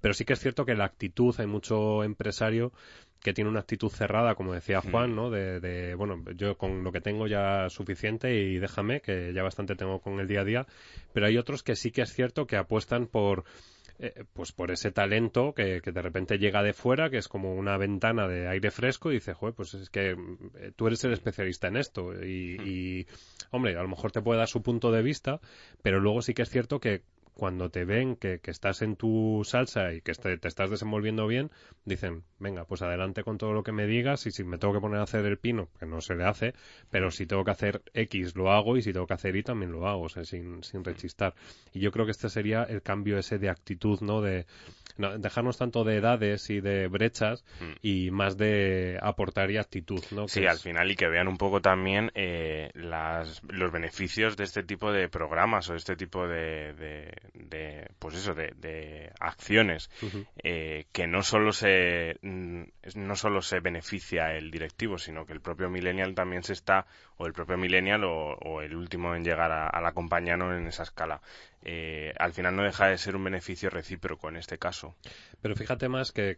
Pero sí que es cierto que la actitud, hay mucho empresario que tiene una actitud cerrada, como decía Juan, ¿no? De, de, bueno, yo con lo que tengo ya suficiente y déjame, que ya bastante tengo con el día a día, pero hay otros que sí que es cierto que apuestan por eh, pues por ese talento que, de repente llega de fuera, que es como una ventana de aire fresco y dice, joder, pues es que eh, tú eres el especialista en esto y, hmm. y, hombre, a lo mejor te puede dar su punto de vista, pero luego sí que es cierto que cuando te ven que, estás en tu salsa y que te, estás desenvolviendo bien, dicen, venga, pues adelante con todo lo que me digas y si me tengo que poner a hacer el pino, que no se le hace, pero si tengo que hacer X lo hago y si tengo que hacer Y también lo hago, sin, sin rechistar. Y yo creo que este sería el cambio ese de actitud, ¿no? De dejarnos tanto de edades y de brechas mm. y más de aportar y actitud, ¿no? Sí, al final y que vean un poco también eh, las, los beneficios de este tipo de programas o de este tipo de, de, pues eso, de, acciones eh, que no solo se mm, no solo se beneficia el directivo, sino que el propio millennial también se está o el propio millennial o, el último en llegar a, la compañía no en esa escala eh, al final no deja de ser un beneficio recíproco en este caso. Pero fíjate más que,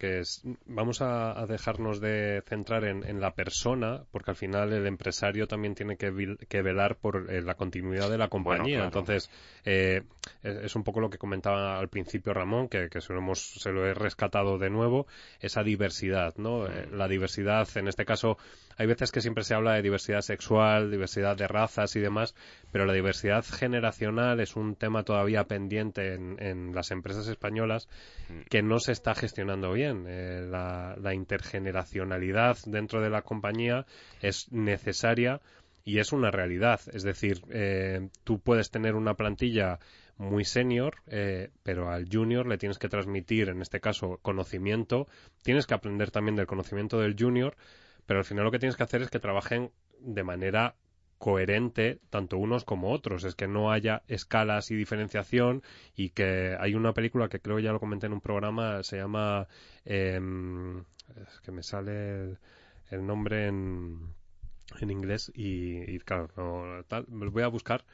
vamos a, dejarnos de centrar en, la persona, porque al final el empresario también tiene que, velar por eh, la continuidad de la compañía. Entonces, eh, es un poco lo que comentaba al principio Ramón, que, se, lo hemos, se lo he rescatado de nuevo, esa diversidad, ¿no? Mm. la diversidad, en este caso, hay veces que siempre se habla de diversidad sexual, diversidad de razas y demás, pero la diversidad generacional es un tema todavía pendiente en, las empresas españolas mm. que no se está gestionando bien. Eh, la, intergeneracionalidad dentro de la compañía es necesaria y es una realidad. Es decir, eh, tú puedes tener una plantilla muy senior, eh, pero al junior le tienes que transmitir, en este caso, conocimiento. Tienes que aprender también del conocimiento del junior, pero al final lo que tienes que hacer es que trabajen de manera coherente tanto unos como otros, es que no haya escalas y diferenciación y que hay una película que creo ya lo comenté en un programa, se llama, em, es que me sale el, nombre en, en inglés y, claro, no, tal, voy a buscar,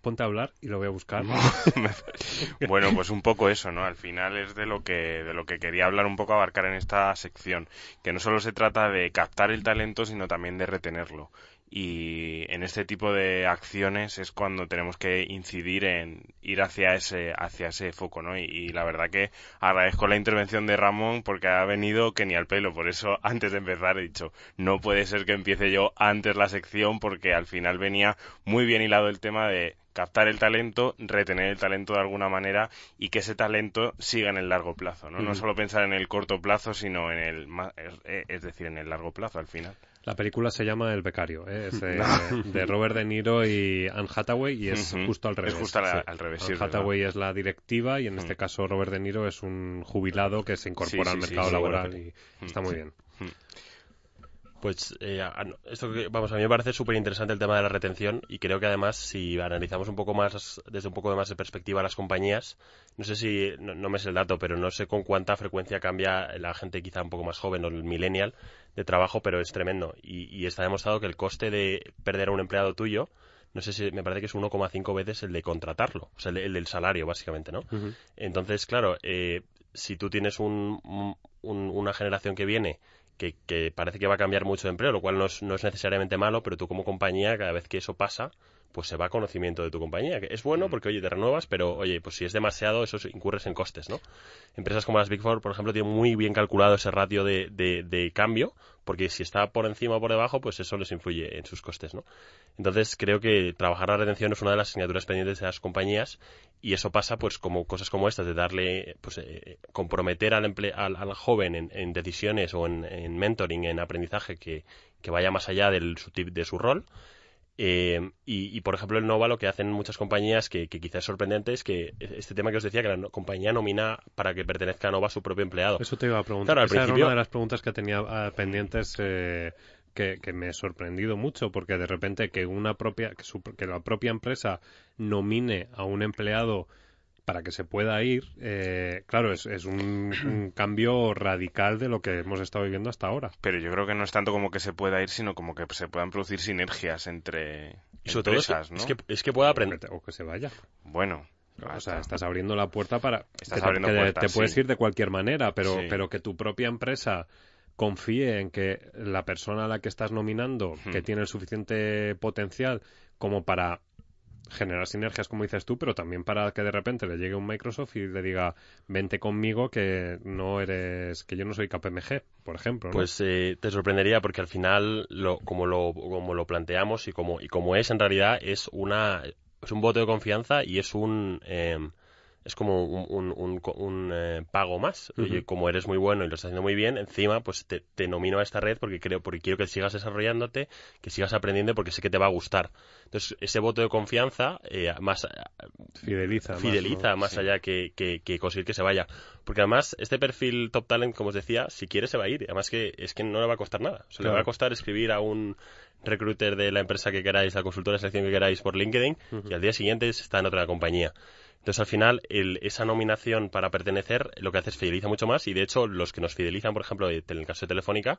ponte a hablar y lo voy a buscar. bueno, pues un poco eso, ¿no? Al final es de lo que de lo que quería hablar un poco abarcar en esta sección, que no solo se trata de captar el talento, sino también de retenerlo y en este tipo de acciones es cuando tenemos que incidir en ir hacia ese hacia ese foco no y, la verdad que agradezco la intervención de Ramón porque ha venido que ni al pelo por eso antes de empezar he dicho no puede ser que empiece yo antes la sección porque al final venía muy bien hilado el tema de captar el talento, retener el talento de alguna manera y que ese talento siga en el largo plazo, ¿no? No solo pensar en el corto plazo, sino en el, es decir, en el largo plazo al final. La película se llama El becario, ¿eh? es de, Robert De Niro y Anne Hathaway y es justo al revés. Es justo al revés. Anne Hathaway es la directiva y en este caso Robert De Niro es un jubilado que se incorpora al mercado laboral y está muy bien. Pues eh, esto que, vamos, a mí me parece súper interesante el tema de la retención y creo que además si analizamos un poco más, desde un poco más de perspectiva las compañías, no sé si, no, me sé el dato, pero no sé con cuánta frecuencia cambia la gente quizá un poco más joven o el millennial de trabajo, pero es tremendo. Y, está demostrado que el coste de perder a un empleado tuyo, no sé si me parece que es 1,5 veces el de contratarlo, o sea, el, del salario, básicamente, ¿no? Entonces, claro, eh, si tú tienes una generación que viene que, parece que va a cambiar mucho de empleo, lo cual no es, no es necesariamente malo, pero tú como compañía, cada vez que eso pasa, pues se va a conocimiento de tu compañía. Que es bueno porque, oye, te renuevas, pero, oye, pues si es demasiado, eso incurres en costes, ¿no? Empresas como las Big Four, por ejemplo, tienen muy bien calculado ese ratio de, de, cambio, porque si está por encima o por debajo, pues eso les influye en sus costes, ¿no? Entonces, creo que trabajar la retención es una de las asignaturas pendientes de las compañías y eso pasa, pues, como cosas como estas, de darle, pues, eh, comprometer al, al, joven en, decisiones o en, mentoring, en aprendizaje que, que vaya más allá del, de su rol eh, y, por ejemplo, el Nova lo que hacen muchas compañías que, quizás es sorprendente es que este tema que os decía, que la compañía nomina para que pertenezca a Nova a su propio empleado. Eso te iba a preguntar. Claro, Esa era una de las preguntas que tenía ah, pendientes eh, que, me he sorprendido mucho, porque de repente que, una propia, que la propia empresa nomine a un empleado para que se pueda ir, eh, claro, es, es un, cambio radical de lo que hemos estado viviendo hasta ahora. Pero yo creo que no es tanto como que se pueda ir, sino como que se puedan producir sinergias entre empresas, ¿no? Es que, es que pueda aprender. O que, se vaya. Bueno, o sea, estás abriendo la puerta para estás que, abriendo te, te puedes ir de cualquier manera, pero, pero que tu propia empresa confíe en que la persona a la que estás nominando, que tiene el suficiente potencial como para generar sinergias, como dices tú, pero también para que de repente le llegue un Microsoft y le diga, vente conmigo que no eres, que yo no soy KPMG, por ejemplo. Pues eh, te sorprendería porque al final, lo, como, lo, como lo planteamos y como, y como es en realidad, es una es un voto de confianza y es un em, es como un, un, un, eh, pago más. como eres muy bueno y lo estás haciendo muy bien, encima pues te, te, nomino a esta red porque creo, porque quiero que sigas desarrollándote, que sigas aprendiendo porque sé que te va a gustar. Entonces, ese voto de confianza eh, más fideliza, fideliza más, allá que, que, conseguir que se vaya. Porque además, este perfil top talent, como os decía, si quiere se va a ir. Además que es que no le va a costar nada. O le va a costar escribir a un recruiter de la empresa que queráis, la consultora de selección que queráis por LinkedIn, y al día siguiente está en otra compañía. Entonces, al final, esa nominación para pertenecer lo que hace es fideliza mucho más y, de hecho, los que nos fidelizan, por ejemplo, en el caso de Telefónica,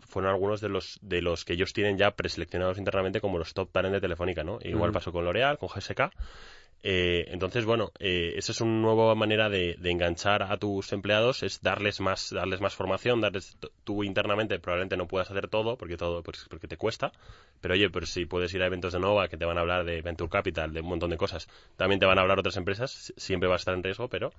fueron algunos de los de los que ellos tienen ya preseleccionados internamente como los top talent de Telefónica, ¿no? Igual pasó con L'Oreal, con GSK eh, entonces, bueno, eh, esa es una nueva manera de, enganchar a tus empleados, es darles más, darles más formación, darles tú internamente probablemente no puedas hacer todo porque todo pues, porque te cuesta, pero oye, pues si puedes ir a eventos de Nova que te van a hablar de Venture Capital, de un montón de cosas, también te van a hablar otras empresas, siempre va a estar en riesgo, pero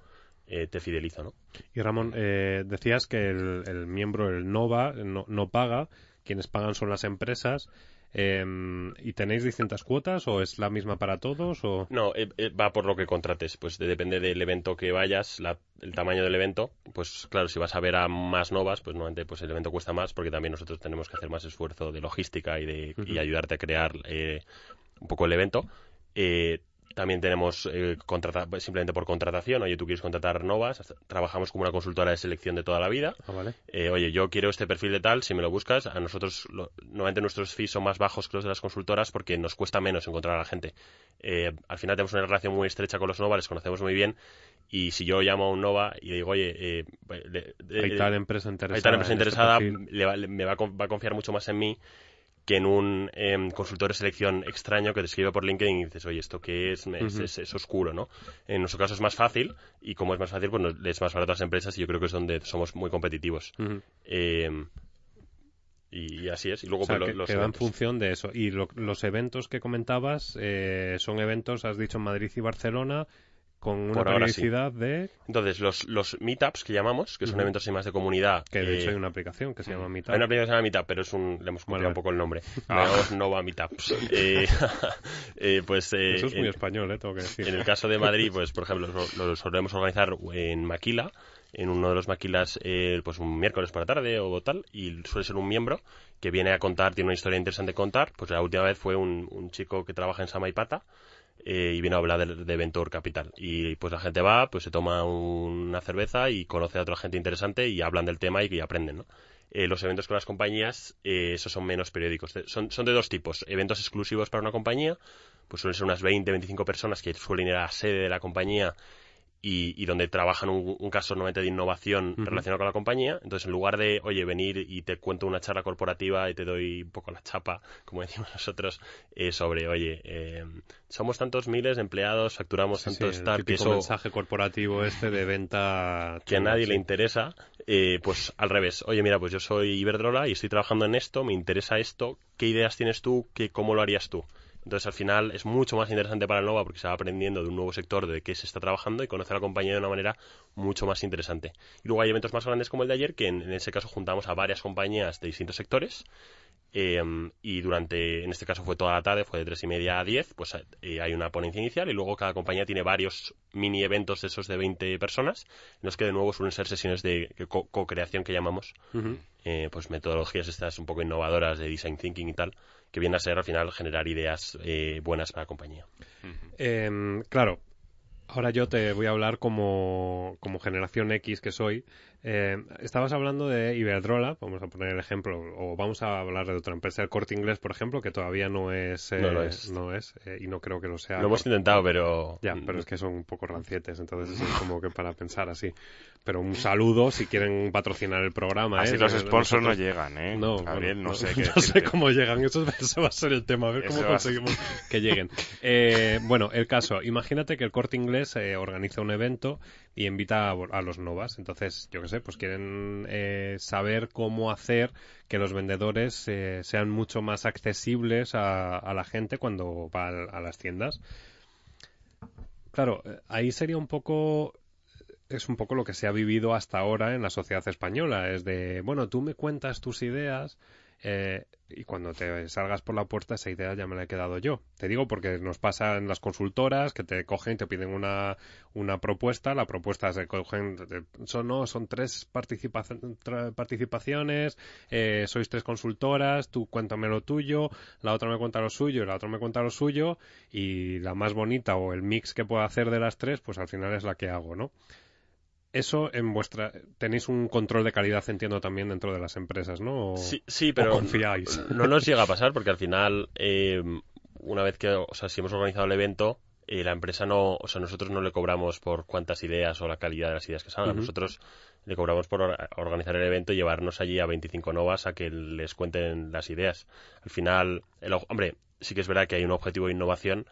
eh, te fidelizo, ¿no? Y Ramón, decías que el, miembro, el Nova, no, no paga, quienes pagan son las empresas. Em, ¿Y tenéis distintas cuotas o es la misma para todos? O... No, eh, eh, va por lo que contrates. Pues depende del evento que vayas, el tamaño del evento. Pues claro, si vas a ver a más novas, pues normalmente pues el evento cuesta más porque también nosotros tenemos que hacer más esfuerzo de logística y de y ayudarte a crear eh, un poco el evento. También tenemos eh, simplemente por contratación. Oye, tú quieres contratar Novas. Trabajamos como una consultora de selección de toda la vida. Ah, eh, oye, yo quiero este perfil de tal. Si me lo buscas, a nosotros, normalmente nuestros fees son más bajos que los de las consultoras porque nos cuesta menos encontrar a la gente. Eh, al final tenemos una relación muy estrecha con los Nova, les conocemos muy bien. Y si yo llamo a un Nova y le digo, oye, hay tal empresa interesada, hay tal empresa este interesada me va a confiar mucho más en mí que en un em, consultor de selección extraño que te escribe por LinkedIn y dices, oye, ¿esto qué es? es, oscuro, ¿no? En nuestro caso es más fácil y como es más fácil, pues es más barato a las empresas y yo creo que es donde somos muy competitivos. Em, y, así es. Y luego pues, los que va en función de eso. Y los eventos que comentabas eh, son eventos, has dicho, en Madrid y Barcelona con una Por ahora sí. periodicidad de... Entonces, los, los meetups que llamamos, que son Ujú. eventos así más de comunidad. Que de eh, hecho hay una aplicación que se llama Meetup. Hay una aplicación que se llama Meetup, pero es un, le hemos cambiado Vale. un poco el nombre. Ah. Le llamamos Nova Meetups. Eh, eh, pues eh, Eso es muy en- español, ¿eh? Tengo que decir. En el caso de Madrid, pues por ejemplo, lo, lo solemos organizar en Maquila, en uno de los Maquilas, eh, pues un miércoles por la tarde o tal, y suele ser un miembro que viene a contar, tiene una historia interesante que contar. Pues la última vez fue un, un chico que trabaja en Samaipata eh, y vino a hablar de, de Venture Capital. Y pues la gente va, pues se toma una cerveza y conoce a otra gente interesante y hablan del tema y, y aprenden, ¿no? Eh, los eventos con las compañías, eh, esos son menos periódicos. Son, son de dos tipos. Eventos exclusivos para una compañía, pues suelen ser unas 20, 25 personas que suelen ir a la sede de la compañía y, y donde trabajan un, un caso normalmente de innovación relacionado con la compañía. Entonces, en lugar de, oye, venir y te cuento una charla corporativa y te doy un poco la chapa, como decimos nosotros, eh, sobre, oye, eh, somos tantos miles de empleados, facturamos Sí, sí, tantos el tal, que eso mensaje corporativo este de venta... que a nadie sí. le interesa, eh, pues al revés. Oye, mira, pues yo soy Iberdrola y estoy trabajando en esto, me interesa esto, ¿qué ideas tienes tú? ¿Qué, ¿Cómo lo harías tú? Entonces, al final es mucho más interesante para el Nova porque se va aprendiendo de un nuevo sector de qué se está trabajando y conoce a la compañía de una manera mucho más interesante. Y luego hay eventos más grandes como el de ayer, que en, en ese caso juntamos a varias compañías de distintos sectores. eh, y durante, en este caso fue toda la tarde, fue de tres y media a 10, pues eh, hay una ponencia inicial y luego cada compañía tiene varios mini eventos de esos de 20 personas, en los que de nuevo suelen ser sesiones de co- co-creación que llamamos, eh, pues metodologías estas un poco innovadoras de design thinking y tal, que vienen a ser al final generar ideas eh, buenas para la compañía. Em, claro, ahora yo te voy a hablar como, como generación X que soy. Em, estabas hablando de Iberdrola, vamos a poner el ejemplo, o vamos a hablar de otra empresa, el Corte Inglés, por ejemplo, que todavía no es, eh, No lo es. no es, eh, y no creo que lo sea. Lo hemos intentado, pero... Ya, pero es que son un poco rancietes, entonces es como que para pensar así. Pero un saludo si quieren patrocinar el programa. Así ¿eh? los Eh, sponsors no llegan, ¿eh? No, Gabriel, no, sé no, qué sé decirte. cómo llegan. Eso, eso va a ser el tema. A ver cómo a conseguimos que lleguen. Eh, bueno, el caso. Imagínate que el corte inglés eh, organiza un evento y invita a, a los novas. Entonces, yo qué sé, pues quieren eh, saber cómo hacer que los vendedores eh, sean mucho más accesibles a, la gente cuando va a, a las tiendas. Claro, eh, ahí sería un poco es un poco lo que se ha vivido hasta ahora en la sociedad española. Es de, bueno, tú me cuentas tus ideas eh, y cuando te salgas por la puerta esa idea ya me la he quedado yo. Te digo porque nos pasa en las consultoras que te cogen y te piden una, una propuesta. La propuesta se cogen, son, no, son tres participa- participaciones, eh, sois tres consultoras, tú cuéntame lo tuyo, la otra me cuenta lo suyo la otra me cuenta lo suyo y la más bonita o el mix que pueda hacer de las tres, pues al final es la que hago, ¿no? Eso en vuestra tenéis un control de calidad entiendo también dentro de las empresas, ¿no? O- Sí, sí, o pero confiáis. no nos llega a pasar porque al final, eh, una vez que, o sea, si hemos organizado el evento, eh, la empresa no, o sea, nosotros no le cobramos por cuántas ideas o la calidad de las ideas que salgan. Ujú. Nosotros le cobramos por or- organizar el evento y llevarnos allí a 25 novas a que les cuenten las ideas. Al final, el, hombre, sí que es verdad que hay un objetivo de innovación,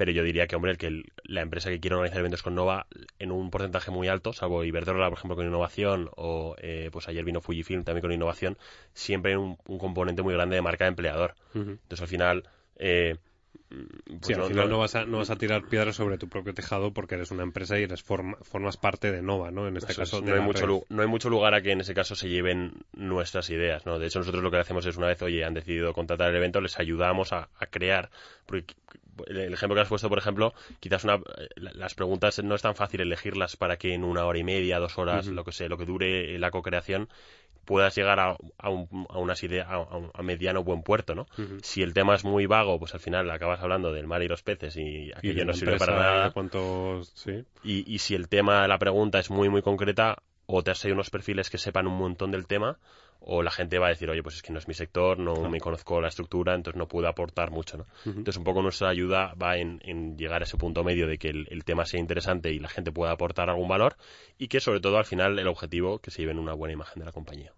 pero yo diría que, hombre, el que el- la empresa que quiere organizar eventos con Nova en un porcentaje muy alto, salvo Iberdrola, por ejemplo, con innovación, o eh, pues ayer vino Fujifilm también con innovación, siempre hay un, un componente muy grande de marca de empleador. Entonces, al final, eh, pues Sí, al no- final no- no vas, a, no vas a tirar piedras sobre tu propio tejado porque eres una empresa y eres forma- formas parte de Nova, ¿no? En este Eso caso, es, de no, hay mucho, red. lu- no hay mucho lugar a que en ese caso se lleven nuestras ideas, ¿no? De hecho, nosotros lo que hacemos es una vez, oye, han decidido contratar el evento, les ayudamos a, a crear. Porque el ejemplo que has puesto, por ejemplo, quizás una, eh, la- las preguntas no es tan fácil elegirlas para que en una hora y media, dos horas, lo que sea, lo que dure la co-creación, puedas llegar a, a, un- a unas ideas, a, a un- a mediano buen puerto, ¿no? Si el tema es muy vago, pues al final acabas hablando del mar y los peces y Y aquello de no sirve para y nada. cuántos- sí. Y, y si el tema, la pregunta es muy, muy concreta, o te has unos perfiles que sepan un montón del tema, o la gente va a decir, oye, pues es que no es mi sector, no Claro. me conozco la estructura, entonces no puedo aportar mucho, ¿no? Entonces un poco nuestra ayuda va en, en llegar a ese punto medio de que el, el tema sea interesante y la gente pueda aportar algún valor, y que sobre todo al final el objetivo que se lleven una buena imagen de la compañía.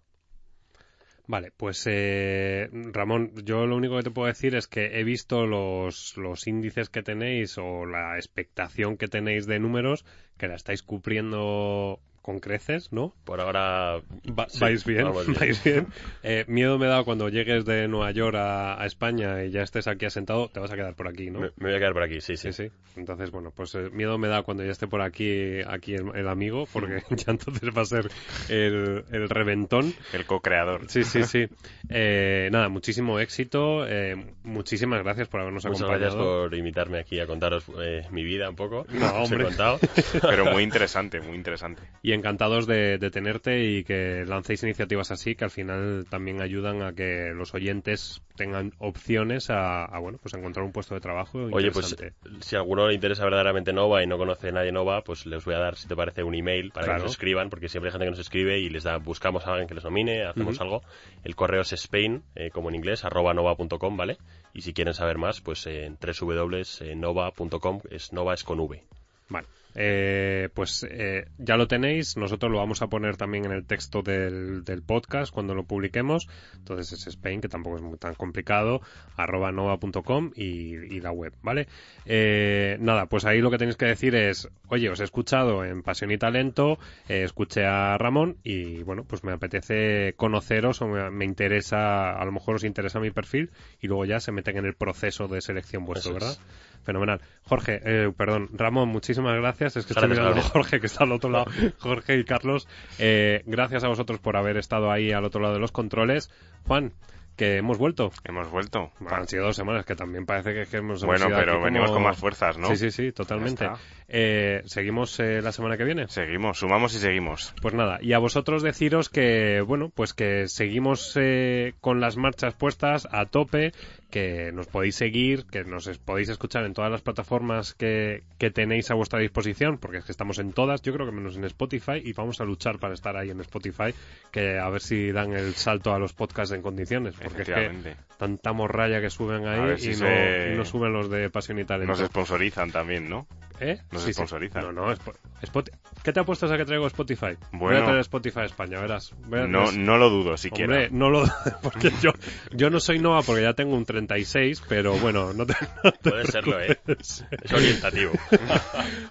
Vale, pues eh, Ramón, yo lo único que te puedo decir es que he visto los, los índices que tenéis o la expectación que tenéis de números, que la estáis cumpliendo con creces, ¿no? Por ahora Va- sí, vais bien, vais bien. Eh, miedo me da cuando llegues de Nueva York a, a España y ya estés aquí asentado, te vas a quedar por aquí, ¿no? Me, me voy a quedar por aquí, sí, sí. Sí, sí. Entonces, bueno, pues eh, miedo me da cuando ya esté por aquí, aquí el, el amigo, porque ya entonces va a ser el, el reventón. El co-creador. Sí, sí, sí. Eh, nada, muchísimo éxito. eh, muchísimas gracias por habernos Muchas acompañado. gracias por invitarme aquí a contaros eh, mi vida un poco. No, Os he hombre. contado. Pero muy interesante, muy interesante. Y encantados de, de tenerte y que lancéis iniciativas así que al final también ayudan a que los oyentes tengan opciones a, a, bueno, pues a encontrar un puesto de trabajo Oye, pues si a alguno le interesa verdaderamente Nova y no conoce a nadie Nova, pues les voy a dar, si te parece, un email para Claro. que nos escriban, porque siempre hay gente que nos escribe y les da, buscamos a alguien que les nomine, hacemos algo. El correo es spain, eh, como en inglés, arroba nova.com, ¿vale? Y si quieren saber más, pues eh, en www.nova.com, es Nova es con V. Vale. Eh, pues eh, ya lo tenéis, nosotros lo vamos a poner también en el texto del, del podcast cuando lo publiquemos. Entonces es Spain, que tampoco es muy tan complicado, arroba nova.com y, y la web, ¿vale? Eh, nada, pues ahí lo que tenéis que decir es, oye, os he escuchado en Pasión y Talento, eh, escuché a Ramón y bueno, pues me apetece conoceros o me, me interesa, a lo mejor os interesa mi perfil y luego ya se meten en el proceso de selección vuestro, Eso es. Fenomenal. Jorge, eh, perdón, Ramón, muchísimas gracias. Es que estoy Gracias, mirando a. Jorge, que está al otro lado. Jorge y Carlos, eh, gracias a vosotros por haber estado ahí al otro lado de los controles. Juan, que hemos vuelto. Hemos vuelto. Bueno, han sido dos semanas, que también parece que, que hemos Bueno, pero como- venimos con más fuerzas, ¿no? Sí, sí, sí, totalmente. Eh, ¿Seguimos eh, la semana que viene? Seguimos, sumamos y seguimos. Pues nada, y a vosotros deciros que, bueno, pues que seguimos eh, con las marchas puestas a tope, que nos podéis seguir, que nos podéis escuchar en todas las plataformas que, que tenéis a vuestra disposición, porque es que estamos en todas, yo creo que menos en Spotify, y vamos a luchar para estar ahí en Spotify, que a ver si dan el salto a los podcasts en condiciones, porque es que tanta morralla que suben ahí si y, se- no, y no suben los de Pasión y Talento. Nos sponsorizan también, ¿no? ¿Eh? nos Sí, sí. sponsorizan. No, no, Spo- Spot- ¿qué te apuestas a que traigo Spotify? Voy a Bueno. traer Spotify a España, verás. verás. No, no lo dudo siquiera. Hombre, no lo... Porque yo, yo no soy Nova porque ya tengo un 36, pero bueno, no te... no te Puede serlo, ¿eh? Es orientativo.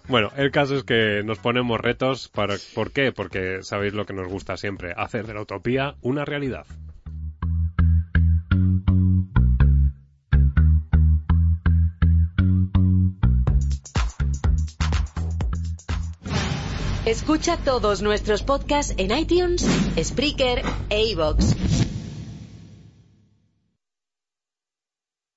Bueno, el caso es que nos ponemos retos. Para... ¿Por qué? Porque sabéis lo que nos gusta siempre, hacer de la utopía una realidad. Escucha todos nuestros podcasts en iTunes, Spreaker e iVoox.